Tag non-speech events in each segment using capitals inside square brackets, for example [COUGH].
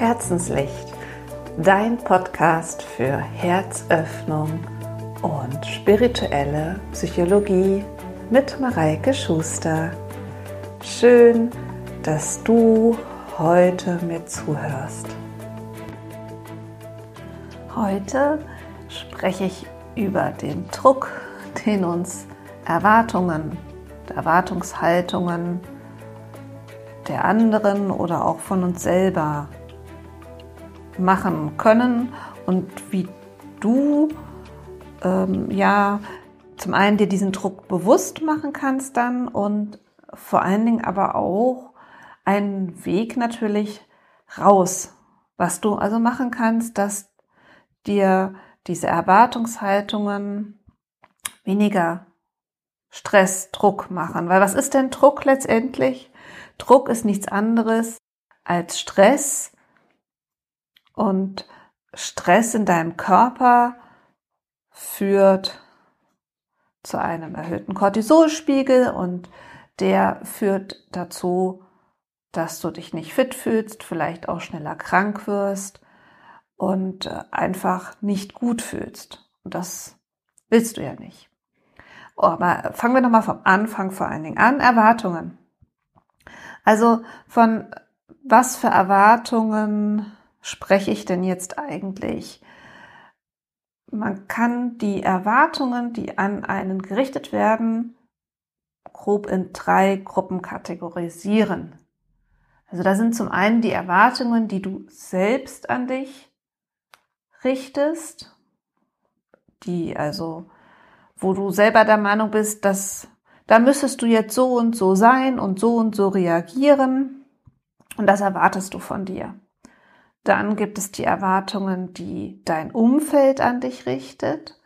Herzenslicht, dein Podcast für Herzöffnung und spirituelle Psychologie mit Mareike Schuster. Schön, dass du heute mir zuhörst. Heute spreche ich über den Druck, den uns Erwartungen, Erwartungshaltungen der anderen oder auch von uns selber machen können und wie du ähm, ja zum einen dir diesen Druck bewusst machen kannst dann und vor allen Dingen aber auch einen Weg natürlich raus, was du also machen kannst, dass dir diese Erwartungshaltungen weniger Stress, Druck machen. Weil was ist denn Druck letztendlich? Druck ist nichts anderes als Stress, und Stress in deinem Körper führt zu einem erhöhten Cortisolspiegel und der führt dazu, dass du dich nicht fit fühlst, vielleicht auch schneller krank wirst und äh, einfach nicht gut fühlst. Und das willst du ja nicht. Oh, aber fangen wir nochmal vom Anfang vor allen Dingen an. Erwartungen. Also von was für Erwartungen spreche ich denn jetzt eigentlich? Man kann die Erwartungen, die an einen gerichtet werden, grob in drei Gruppen kategorisieren. Also da sind zum einen die Erwartungen, die du selbst an dich richtest, die also, wo du selber der Meinung bist, dass da müsstest du jetzt so und so sein und so und so reagieren und das erwartest du von dir. Dann gibt es die Erwartungen, die dein Umfeld an dich richtet,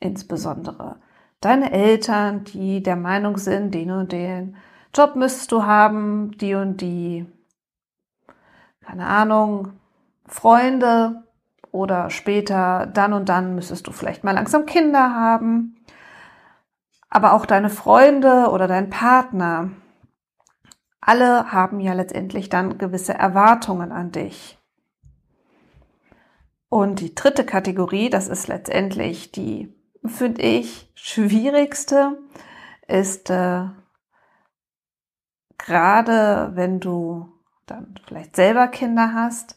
insbesondere deine Eltern, die der Meinung sind, den und den Job müsstest du haben, die und die, keine Ahnung, Freunde oder später, dann und dann müsstest du vielleicht mal langsam Kinder haben. Aber auch deine Freunde oder dein Partner, alle haben ja letztendlich dann gewisse Erwartungen an dich. Und die dritte Kategorie, das ist letztendlich die, finde ich, schwierigste, ist äh, gerade wenn du dann vielleicht selber Kinder hast,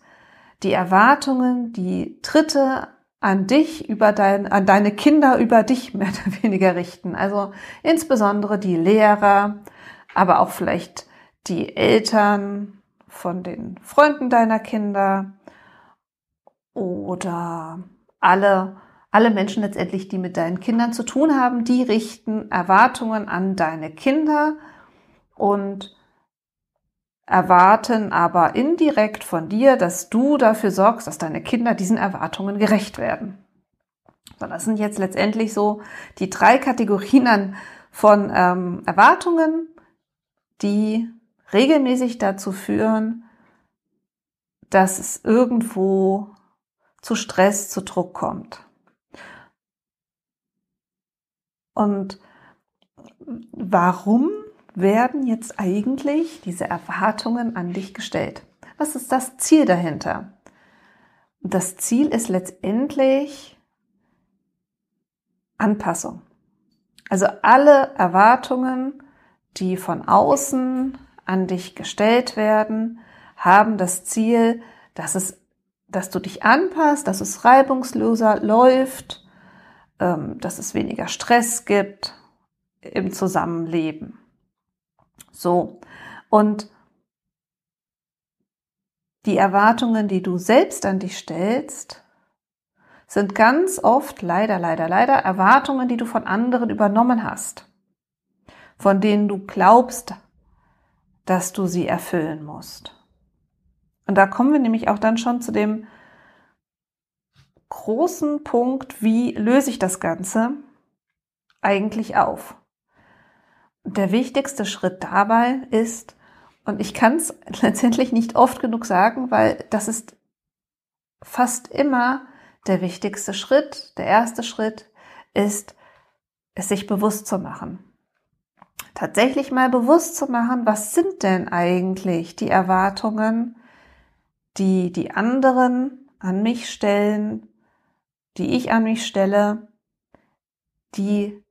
die Erwartungen, die Dritte an dich über dein, an deine Kinder über dich mehr oder weniger richten. Also insbesondere die Lehrer, aber auch vielleicht die Eltern von den Freunden deiner Kinder, oder alle, alle Menschen letztendlich, die mit deinen Kindern zu tun haben, die richten Erwartungen an deine Kinder und erwarten aber indirekt von dir, dass du dafür sorgst, dass deine Kinder diesen Erwartungen gerecht werden. So, das sind jetzt letztendlich so die drei Kategorien von ähm, Erwartungen, die regelmäßig dazu führen, dass es irgendwo zu Stress, zu Druck kommt. Und warum werden jetzt eigentlich diese Erwartungen an dich gestellt? Was ist das Ziel dahinter? Das Ziel ist letztendlich Anpassung. Also alle Erwartungen, die von außen an dich gestellt werden, haben das Ziel, dass es dass du dich anpasst, dass es reibungsloser läuft, ähm, dass es weniger Stress gibt im Zusammenleben. So. Und die Erwartungen, die du selbst an dich stellst, sind ganz oft leider, leider, leider Erwartungen, die du von anderen übernommen hast, von denen du glaubst, dass du sie erfüllen musst. Und da kommen wir nämlich auch dann schon zu dem großen Punkt, wie löse ich das Ganze eigentlich auf? Der wichtigste Schritt dabei ist, und ich kann es [LAUGHS] letztendlich nicht oft genug sagen, weil das ist fast immer der wichtigste Schritt. Der erste Schritt ist, es sich bewusst zu machen. Tatsächlich mal bewusst zu machen, was sind denn eigentlich die Erwartungen, die die anderen an mich stellen, die ich an mich stelle, die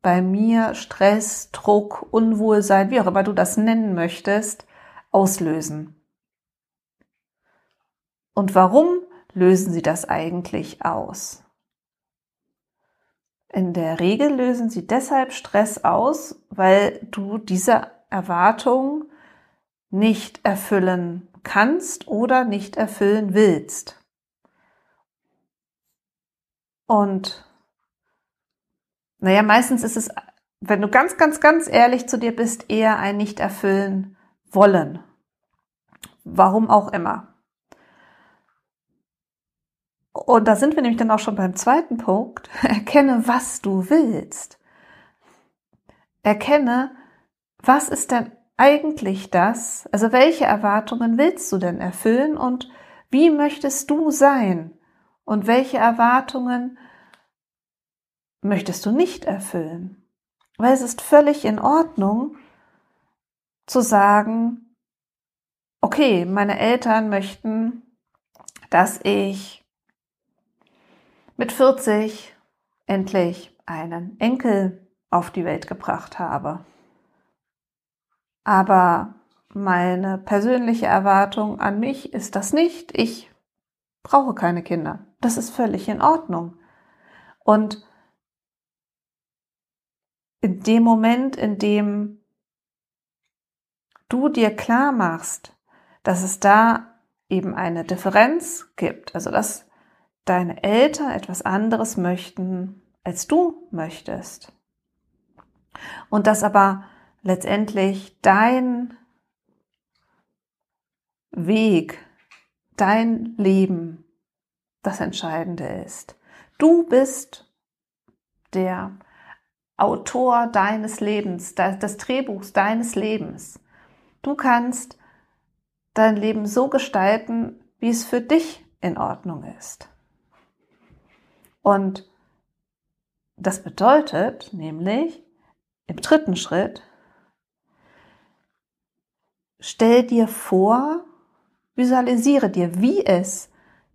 bei mir Stress, Druck, Unwohlsein, wie auch immer du das nennen möchtest, auslösen. Und warum lösen sie das eigentlich aus? In der Regel lösen sie deshalb Stress aus, weil du diese Erwartung nicht erfüllen kannst oder nicht erfüllen willst. Und naja, meistens ist es, wenn du ganz, ganz, ganz ehrlich zu dir bist, eher ein nicht erfüllen wollen. Warum auch immer. Und da sind wir nämlich dann auch schon beim zweiten Punkt. [LAUGHS] Erkenne, was du willst. Erkenne, was ist denn eigentlich das? Also welche Erwartungen willst du denn erfüllen und wie möchtest du sein? Und welche Erwartungen möchtest du nicht erfüllen? Weil es ist völlig in Ordnung zu sagen, okay, meine Eltern möchten, dass ich mit 40 endlich einen Enkel auf die Welt gebracht habe. Aber meine persönliche Erwartung an mich ist das nicht. Ich brauche keine Kinder. Das ist völlig in Ordnung. Und in dem Moment, in dem du dir klar machst, dass es da eben eine Differenz gibt, also dass deine Eltern etwas anderes möchten, als du möchtest. Und dass aber letztendlich dein Weg, dein Leben das Entscheidende ist. Du bist der Autor deines Lebens, des Drehbuchs deines Lebens. Du kannst dein Leben so gestalten, wie es für dich in Ordnung ist. Und das bedeutet nämlich im dritten Schritt, stell dir vor, visualisiere dir, wie es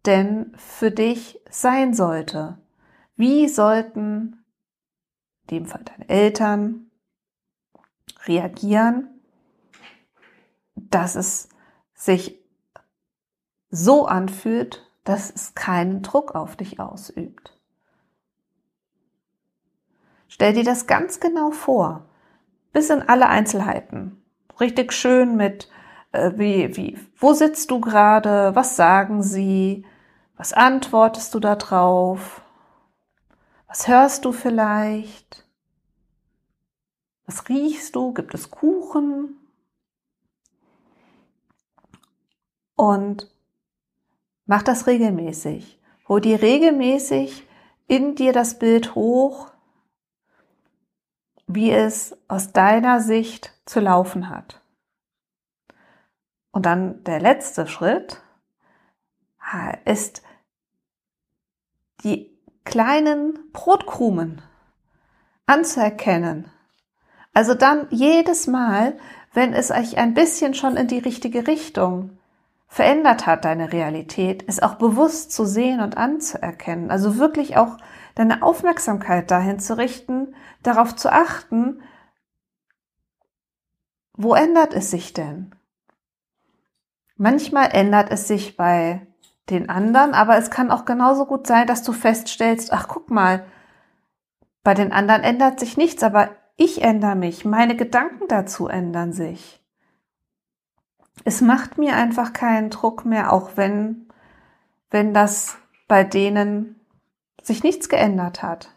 denn für dich sein sollte. Wie sollten in dem Fall deine Eltern reagieren, dass es sich so anfühlt, dass es keinen Druck auf dich ausübt. Stell dir das ganz genau vor, bis in alle Einzelheiten. Richtig schön mit, äh, wie, wie, wo sitzt du gerade, was sagen sie, was antwortest du da drauf, was hörst du vielleicht, was riechst du, gibt es Kuchen? Und mach das regelmäßig. Hol dir regelmäßig in dir das Bild hoch, wie es aus deiner Sicht zu laufen hat. Und dann der letzte Schritt ist die kleinen Brotkrumen anzuerkennen. Also dann jedes Mal, wenn es euch ein bisschen schon in die richtige Richtung verändert hat, deine Realität, es auch bewusst zu sehen und anzuerkennen. Also wirklich auch deine Aufmerksamkeit dahin zu richten, darauf zu achten, wo ändert es sich denn? Manchmal ändert es sich bei den anderen, aber es kann auch genauso gut sein, dass du feststellst, ach guck mal, bei den anderen ändert sich nichts, aber ich ändere mich, meine Gedanken dazu ändern sich. Es macht mir einfach keinen Druck mehr, auch wenn, wenn das bei denen sich nichts geändert hat.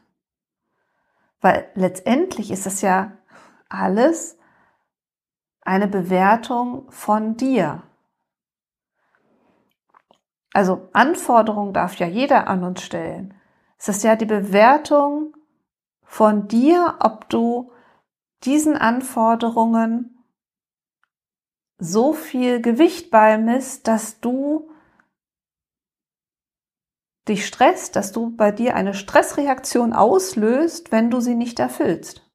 Weil letztendlich ist es ja alles eine Bewertung von dir. Also Anforderungen darf ja jeder an uns stellen. Es ist ja die Bewertung von dir, ob du diesen Anforderungen so viel Gewicht beimisst, dass du dich stresst, dass du bei dir eine Stressreaktion auslöst, wenn du sie nicht erfüllst.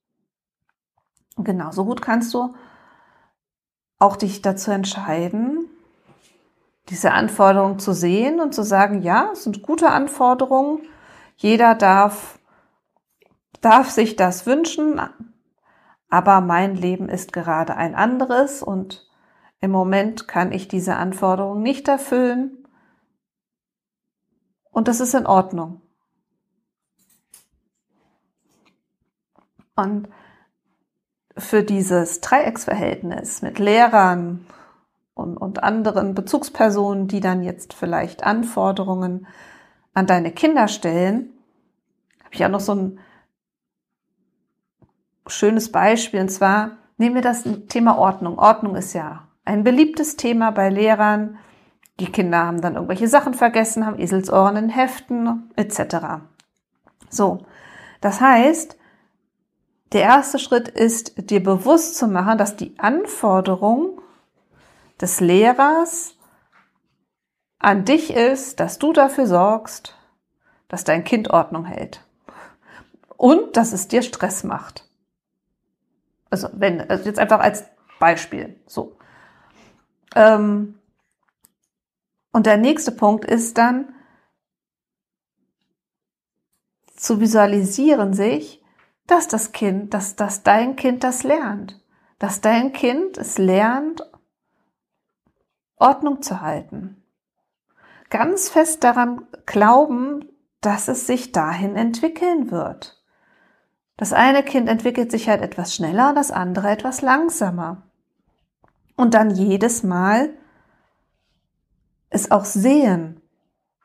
Genauso gut kannst du auch dich dazu entscheiden, diese Anforderungen zu sehen und zu sagen, ja, es sind gute Anforderungen. Jeder darf, darf sich das wünschen, aber mein Leben ist gerade ein anderes und im Moment kann ich diese Anforderungen nicht erfüllen. Und das ist in Ordnung. Und für dieses Dreiecksverhältnis mit Lehrern und, und anderen Bezugspersonen, die dann jetzt vielleicht Anforderungen an deine Kinder stellen, habe ich auch noch so ein schönes Beispiel. Und zwar nehmen wir das Thema Ordnung. Ordnung ist ja ein beliebtes Thema bei Lehrern. Die Kinder haben dann irgendwelche Sachen vergessen, haben Eselsohren in Heften etc. So, das heißt, der erste Schritt ist, dir bewusst zu machen, dass die Anforderung des Lehrers an dich ist, dass du dafür sorgst, dass dein Kind Ordnung hält. Und dass es dir Stress macht. Also wenn, also jetzt einfach als Beispiel. So. Ähm, und der nächste Punkt ist dann zu visualisieren sich, dass das Kind, dass, dass dein Kind das lernt. Dass dein Kind es lernt, Ordnung zu halten. Ganz fest daran glauben, dass es sich dahin entwickeln wird. Das eine Kind entwickelt sich halt etwas schneller, das andere etwas langsamer. Und dann jedes Mal es auch sehen,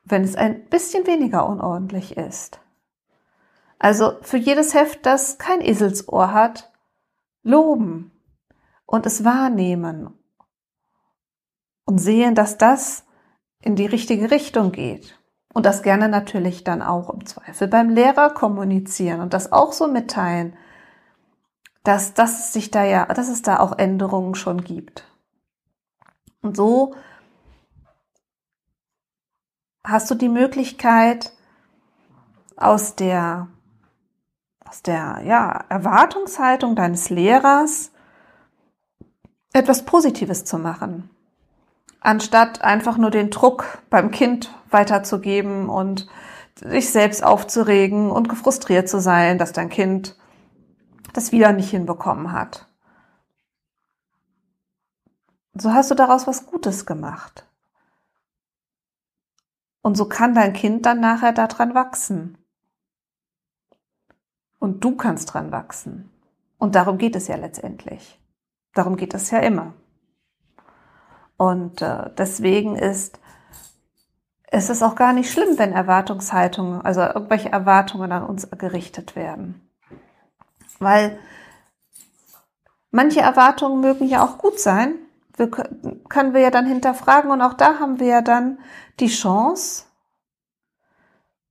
wenn es ein bisschen weniger unordentlich ist. Also für jedes Heft, das kein Eselsohr hat, loben und es wahrnehmen und sehen, dass das in die richtige Richtung geht. Und das gerne natürlich dann auch im Zweifel beim Lehrer kommunizieren und das auch so mitteilen, dass, dass es sich da ja, dass es da auch Änderungen schon gibt. Und so hast du die Möglichkeit, aus der, aus der, ja, Erwartungshaltung deines Lehrers etwas Positives zu machen anstatt einfach nur den Druck beim Kind weiterzugeben und sich selbst aufzuregen und gefrustriert zu sein, dass dein Kind das wieder nicht hinbekommen hat. So hast du daraus was Gutes gemacht. Und so kann dein Kind dann nachher daran wachsen. Und du kannst dran wachsen. Und darum geht es ja letztendlich. Darum geht es ja immer. Und äh, deswegen ist es ist auch gar nicht schlimm, wenn Erwartungshaltungen, also irgendwelche Erwartungen an uns gerichtet werden. Weil manche Erwartungen mögen ja auch gut sein. Wir, können wir ja dann hinterfragen und auch da haben wir ja dann die Chance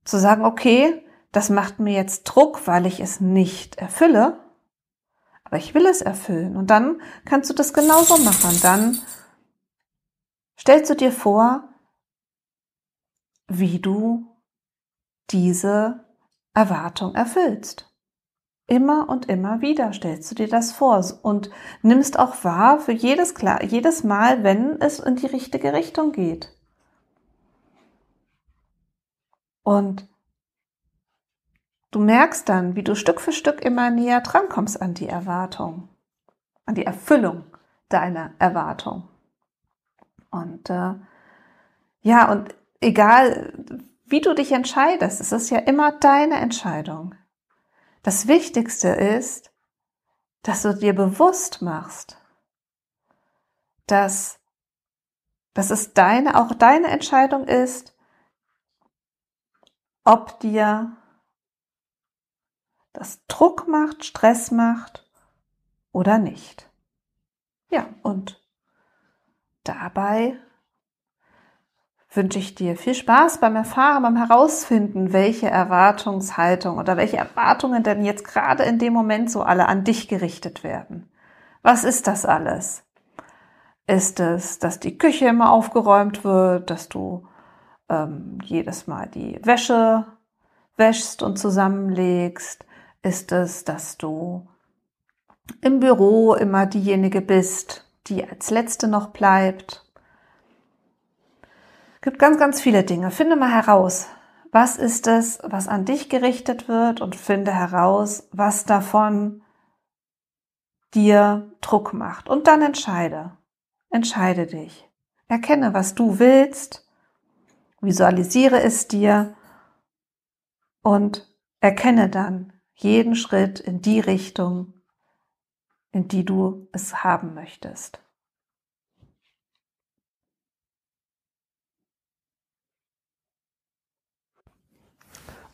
zu sagen, okay, das macht mir jetzt Druck, weil ich es nicht erfülle, aber ich will es erfüllen. Und dann kannst du das genauso machen. Dann stellst du dir vor, wie du diese Erwartung erfüllst. Immer und immer wieder stellst du dir das vor und nimmst auch wahr für jedes, jedes Mal, wenn es in die richtige Richtung geht. Und du merkst dann, wie du Stück für Stück immer näher drankommst an die Erwartung, an die Erfüllung deiner Erwartung. Und äh, ja, und egal wie du dich entscheidest, es ist ja immer deine Entscheidung. Das Wichtigste ist, dass du dir bewusst machst, dass, dass es deine, auch deine Entscheidung ist, ob dir das Druck macht, Stress macht oder nicht. Ja, und Dabei wünsche ich dir viel Spaß beim Erfahren, beim Herausfinden, welche Erwartungshaltung oder welche Erwartungen denn jetzt gerade in dem Moment so alle an dich gerichtet werden. Was ist das alles? Ist es, dass die Küche immer aufgeräumt wird, dass du ähm, jedes Mal die Wäsche wäschst und zusammenlegst? Ist es, dass du im Büro immer diejenige bist, die als letzte noch bleibt? Gibt ganz, ganz viele Dinge. Finde mal heraus, was ist es, was an dich gerichtet wird und finde heraus, was davon dir Druck macht. Und dann entscheide. Entscheide dich. Erkenne, was du willst, visualisiere es dir und erkenne dann jeden Schritt in die Richtung, in die du es haben möchtest.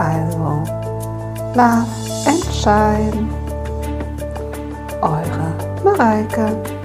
Also, love and shine. Eure Mareike.